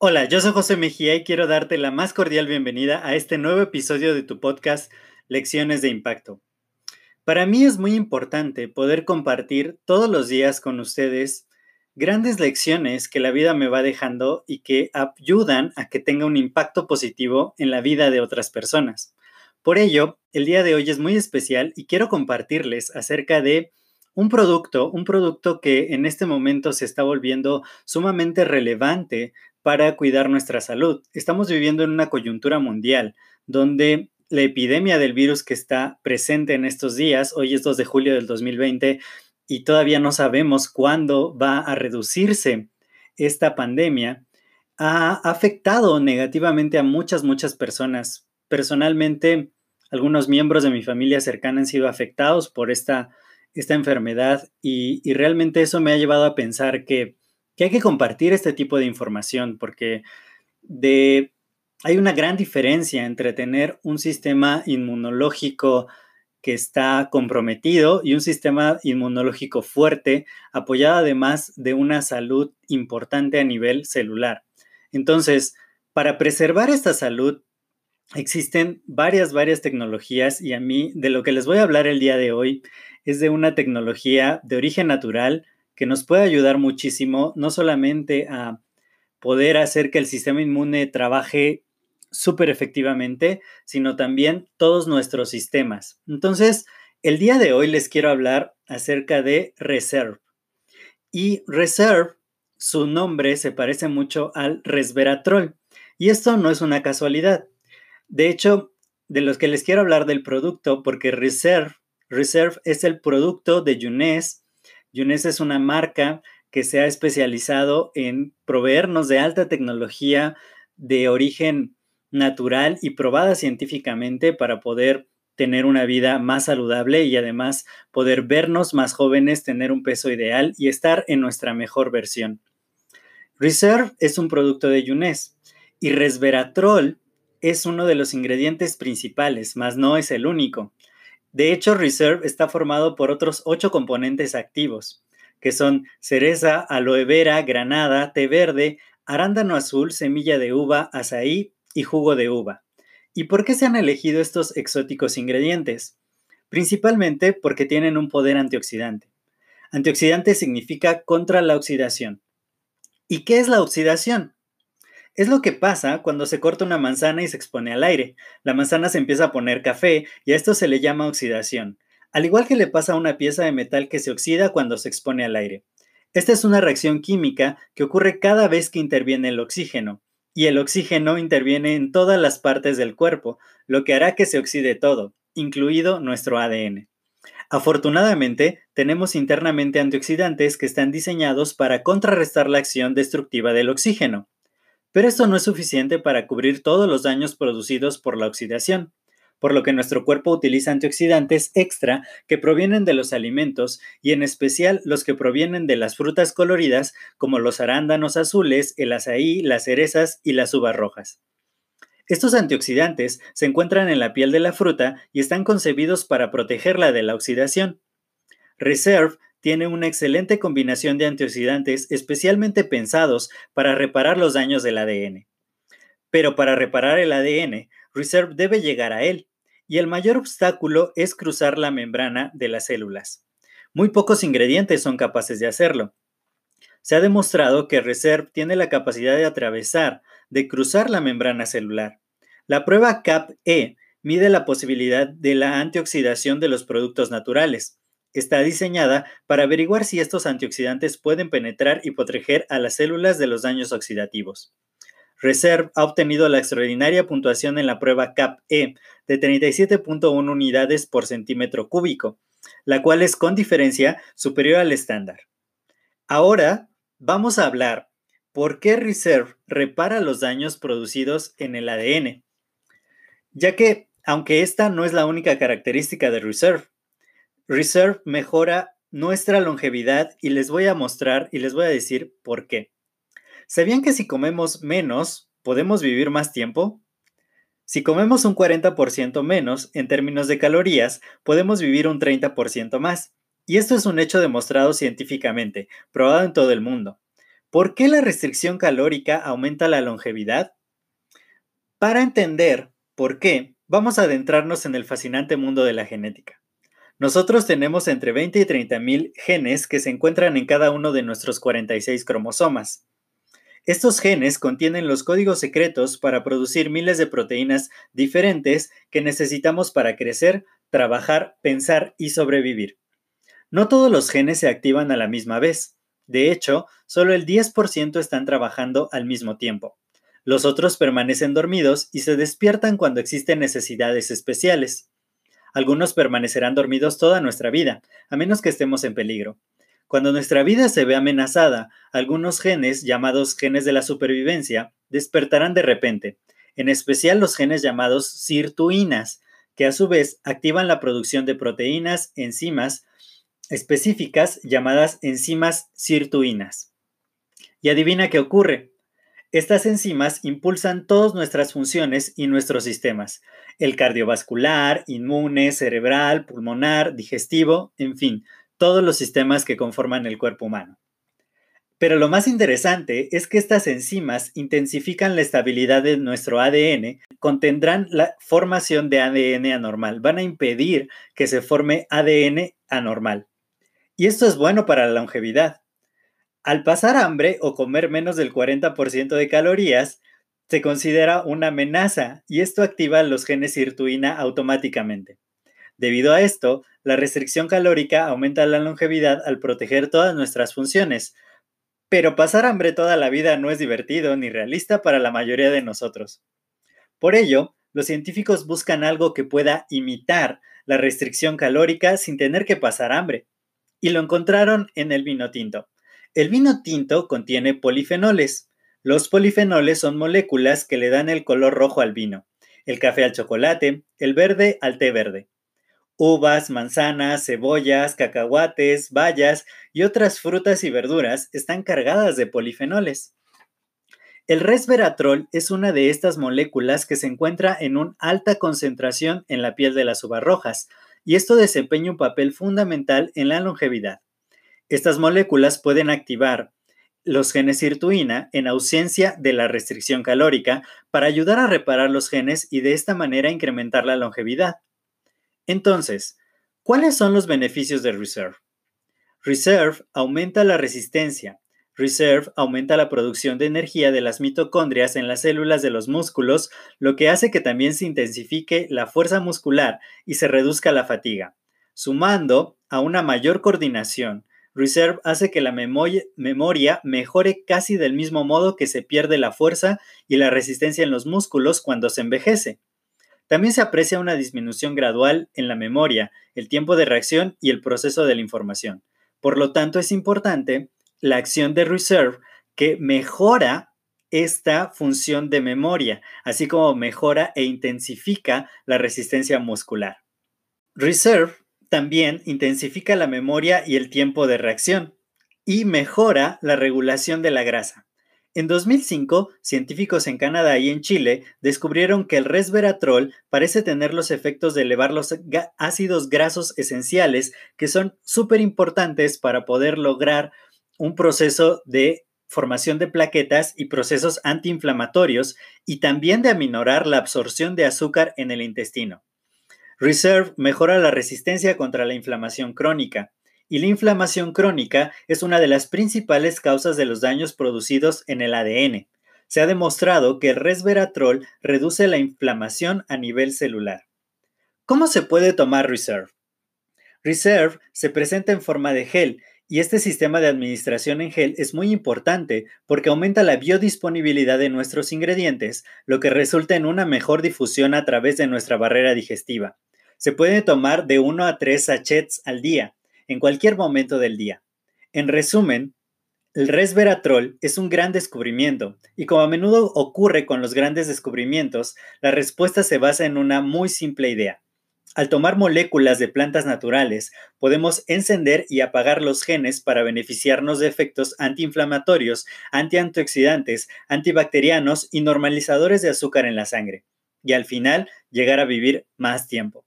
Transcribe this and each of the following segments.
Hola, yo soy José Mejía y quiero darte la más cordial bienvenida a este nuevo episodio de tu podcast Lecciones de Impacto. Para mí es muy importante poder compartir todos los días con ustedes grandes lecciones que la vida me va dejando y que ayudan a que tenga un impacto positivo en la vida de otras personas. Por ello, el día de hoy es muy especial y quiero compartirles acerca de un producto, un producto que en este momento se está volviendo sumamente relevante para cuidar nuestra salud. Estamos viviendo en una coyuntura mundial donde la epidemia del virus que está presente en estos días, hoy es 2 de julio del 2020 y todavía no sabemos cuándo va a reducirse esta pandemia, ha afectado negativamente a muchas, muchas personas. Personalmente, algunos miembros de mi familia cercana han sido afectados por esta, esta enfermedad y, realmente eso me ha llevado a pensar que hay que compartir este tipo de información porque hay una gran diferencia entre tener un sistema inmunológico que está comprometido y un sistema inmunológico fuerte, apoyado además de una salud importante a nivel celular. Entonces, para preservar esta salud, existen varias, varias tecnologías y a mí de lo que les voy a hablar el día de hoy es de una tecnología de origen natural que nos puede ayudar muchísimo, no solamente a poder hacer que el sistema inmune trabaje súper efectivamente, sino también todos nuestros sistemas. Entonces, el día de hoy les quiero hablar acerca de Reserve. Y Reserve, su nombre se parece mucho al resveratrol. Y esto no es una casualidad. De hecho, de los que les quiero hablar del producto, porque Reserve, Reserve es el producto de Younes Yunes es una marca que se ha especializado en proveernos de alta tecnología de origen natural y probada científicamente para poder tener una vida más saludable y además poder vernos más jóvenes, tener un peso ideal y estar en nuestra mejor versión. Reserve es un producto de Yunes y resveratrol es uno de los ingredientes principales, mas no es el único. De hecho, Reserve está formado por otros ocho componentes activos, que son cereza, aloe vera, granada, té verde, arándano azul, semilla de uva, azaí y jugo de uva. ¿Y por qué se han elegido estos exóticos ingredientes? Principalmente porque tienen un poder antioxidante. Antioxidante significa contra la oxidación. ¿Y qué es la oxidación? Es lo que pasa cuando se corta una manzana y se expone al aire. La manzana se empieza a poner café y a esto se le llama oxidación, al igual que le pasa a una pieza de metal que se oxida cuando se expone al aire. Esta es una reacción química que ocurre cada vez que interviene el oxígeno, y el oxígeno interviene en todas las partes del cuerpo, lo que hará que se oxide todo, incluido nuestro ADN. Afortunadamente, tenemos internamente antioxidantes que están diseñados para contrarrestar la acción destructiva del oxígeno. Pero esto no es suficiente para cubrir todos los daños producidos por la oxidación, por lo que nuestro cuerpo utiliza antioxidantes extra que provienen de los alimentos y en especial los que provienen de las frutas coloridas como los arándanos azules, el azaí, las cerezas y las uvas rojas. Estos antioxidantes se encuentran en la piel de la fruta y están concebidos para protegerla de la oxidación. Reserve tiene una excelente combinación de antioxidantes especialmente pensados para reparar los daños del ADN. Pero para reparar el ADN, Reserve debe llegar a él, y el mayor obstáculo es cruzar la membrana de las células. Muy pocos ingredientes son capaces de hacerlo. Se ha demostrado que Reserve tiene la capacidad de atravesar, de cruzar la membrana celular. La prueba CAP-E mide la posibilidad de la antioxidación de los productos naturales está diseñada para averiguar si estos antioxidantes pueden penetrar y proteger a las células de los daños oxidativos. Reserve ha obtenido la extraordinaria puntuación en la prueba CAP-E de 37.1 unidades por centímetro cúbico, la cual es con diferencia superior al estándar. Ahora vamos a hablar por qué Reserve repara los daños producidos en el ADN, ya que, aunque esta no es la única característica de Reserve, Reserve mejora nuestra longevidad y les voy a mostrar y les voy a decir por qué. ¿Sabían que si comemos menos, podemos vivir más tiempo? Si comemos un 40% menos en términos de calorías, podemos vivir un 30% más. Y esto es un hecho demostrado científicamente, probado en todo el mundo. ¿Por qué la restricción calórica aumenta la longevidad? Para entender por qué, vamos a adentrarnos en el fascinante mundo de la genética. Nosotros tenemos entre 20 y 30 mil genes que se encuentran en cada uno de nuestros 46 cromosomas. Estos genes contienen los códigos secretos para producir miles de proteínas diferentes que necesitamos para crecer, trabajar, pensar y sobrevivir. No todos los genes se activan a la misma vez. De hecho, solo el 10% están trabajando al mismo tiempo. Los otros permanecen dormidos y se despiertan cuando existen necesidades especiales. Algunos permanecerán dormidos toda nuestra vida, a menos que estemos en peligro. Cuando nuestra vida se ve amenazada, algunos genes, llamados genes de la supervivencia, despertarán de repente, en especial los genes llamados sirtuinas, que a su vez activan la producción de proteínas, enzimas específicas llamadas enzimas sirtuinas. Y adivina qué ocurre. Estas enzimas impulsan todas nuestras funciones y nuestros sistemas, el cardiovascular, inmune, cerebral, pulmonar, digestivo, en fin, todos los sistemas que conforman el cuerpo humano. Pero lo más interesante es que estas enzimas intensifican la estabilidad de nuestro ADN, contendrán la formación de ADN anormal, van a impedir que se forme ADN anormal. Y esto es bueno para la longevidad. Al pasar hambre o comer menos del 40% de calorías, se considera una amenaza y esto activa los genes sirtuina automáticamente. Debido a esto, la restricción calórica aumenta la longevidad al proteger todas nuestras funciones, pero pasar hambre toda la vida no es divertido ni realista para la mayoría de nosotros. Por ello, los científicos buscan algo que pueda imitar la restricción calórica sin tener que pasar hambre, y lo encontraron en el vino tinto. El vino tinto contiene polifenoles. Los polifenoles son moléculas que le dan el color rojo al vino, el café al chocolate, el verde al té verde. Uvas, manzanas, cebollas, cacahuates, bayas y otras frutas y verduras están cargadas de polifenoles. El resveratrol es una de estas moléculas que se encuentra en una alta concentración en la piel de las uvas rojas, y esto desempeña un papel fundamental en la longevidad. Estas moléculas pueden activar los genes sirtuina en ausencia de la restricción calórica para ayudar a reparar los genes y de esta manera incrementar la longevidad. Entonces, ¿cuáles son los beneficios de Reserve? Reserve aumenta la resistencia. Reserve aumenta la producción de energía de las mitocondrias en las células de los músculos, lo que hace que también se intensifique la fuerza muscular y se reduzca la fatiga. Sumando a una mayor coordinación, Reserve hace que la memoria, mejore casi del mismo modo que se pierde la fuerza y la resistencia en los músculos cuando se envejece. También se aprecia una disminución gradual en la memoria, el tiempo de reacción y el proceso de la información. Por lo tanto, es importante la acción de Reserve que mejora esta función de memoria, así como mejora e intensifica la resistencia muscular. Reserve también intensifica la memoria y el tiempo de reacción y mejora la regulación de la grasa. En 2005, científicos en Canadá y en Chile descubrieron que el resveratrol parece tener los efectos de elevar los ácidos grasos esenciales que son súper importantes para poder lograr un proceso de formación de plaquetas y procesos antiinflamatorios y también de aminorar la absorción de azúcar en el intestino. Reserve mejora la resistencia contra la inflamación crónica y la inflamación crónica es una de las principales causas de los daños producidos en el ADN. Se ha demostrado que el resveratrol reduce la inflamación a nivel celular. ¿Cómo se puede tomar Reserve? Reserve se presenta en forma de gel y este sistema de administración en gel es muy importante porque aumenta la biodisponibilidad de nuestros ingredientes, lo que resulta en una mejor difusión a través de nuestra barrera digestiva. Se puede tomar de 1 a 3 sachets al día, en cualquier momento del día. En resumen, el resveratrol es un gran descubrimiento y como a menudo ocurre con los grandes descubrimientos, la respuesta se basa en una muy simple idea. Al tomar moléculas de plantas naturales, podemos encender y apagar los genes para beneficiarnos de efectos antiinflamatorios, antiantioxidantes, antibacterianos y normalizadores de azúcar en la sangre, y al final llegar a vivir más tiempo.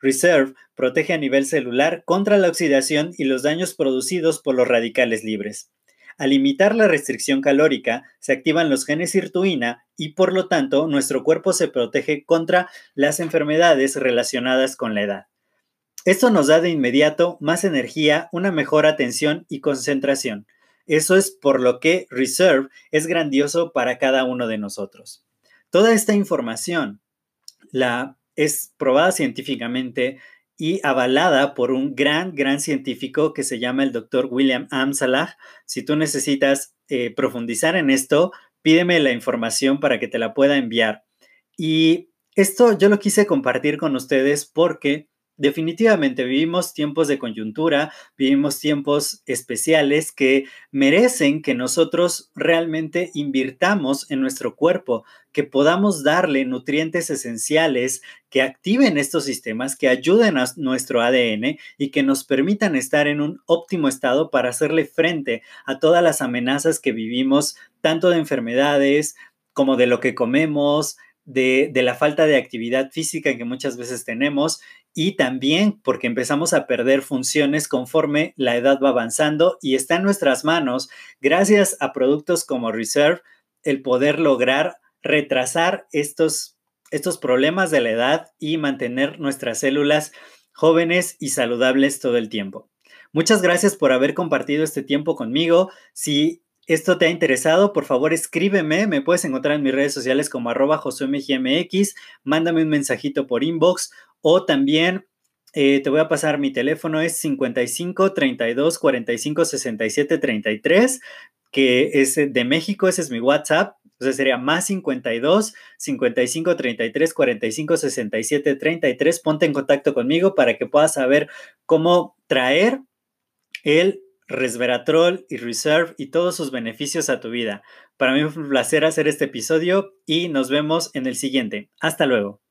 Reserve protege a nivel celular contra la oxidación y los daños producidos por los radicales libres. Al limitar la restricción calórica, se activan los genes sirtuina y por lo tanto nuestro cuerpo se protege contra las enfermedades relacionadas con la edad. Esto nos da de inmediato más energía, una mejor atención y concentración. Eso es por lo que Reserve es grandioso para cada uno de nosotros. Toda esta información la es probada científicamente y avalada por un gran, gran científico que se llama el doctor William Amsalah. Si tú necesitas eh, profundizar en esto, pídeme la información para que te la pueda enviar. Y esto yo lo quise compartir con ustedes porque Definitivamente vivimos tiempos de coyuntura, vivimos tiempos especiales que merecen que nosotros realmente invirtamos en nuestro cuerpo, que podamos darle nutrientes esenciales que activen estos sistemas, que ayuden a nuestro ADN y que nos permitan estar en un óptimo estado para hacerle frente a todas las amenazas que vivimos, tanto de enfermedades como de lo que comemos, de, la falta de actividad física que muchas veces tenemos y también porque empezamos a perder funciones conforme la edad va avanzando y está en nuestras manos, gracias a productos como Reserve, el poder lograr retrasar estos, estos problemas de la edad y mantener nuestras células jóvenes y saludables todo el tiempo. Muchas gracias por haber compartido este tiempo conmigo. Si esto te ha interesado, por favor escríbeme, me puedes encontrar en mis redes sociales como arroba josmgmx, mándame un mensajito por inbox o también eh, te voy a pasar mi teléfono, es 55 32 45 67 33, que es de México, ese es mi WhatsApp. Entonces sería más 52 55 33 45 67 33. Ponte en contacto conmigo para que puedas saber cómo traer el resveratrol y reserve y todos sus beneficios a tu vida. Para mí fue un placer hacer este episodio y nos vemos en el siguiente. Hasta luego.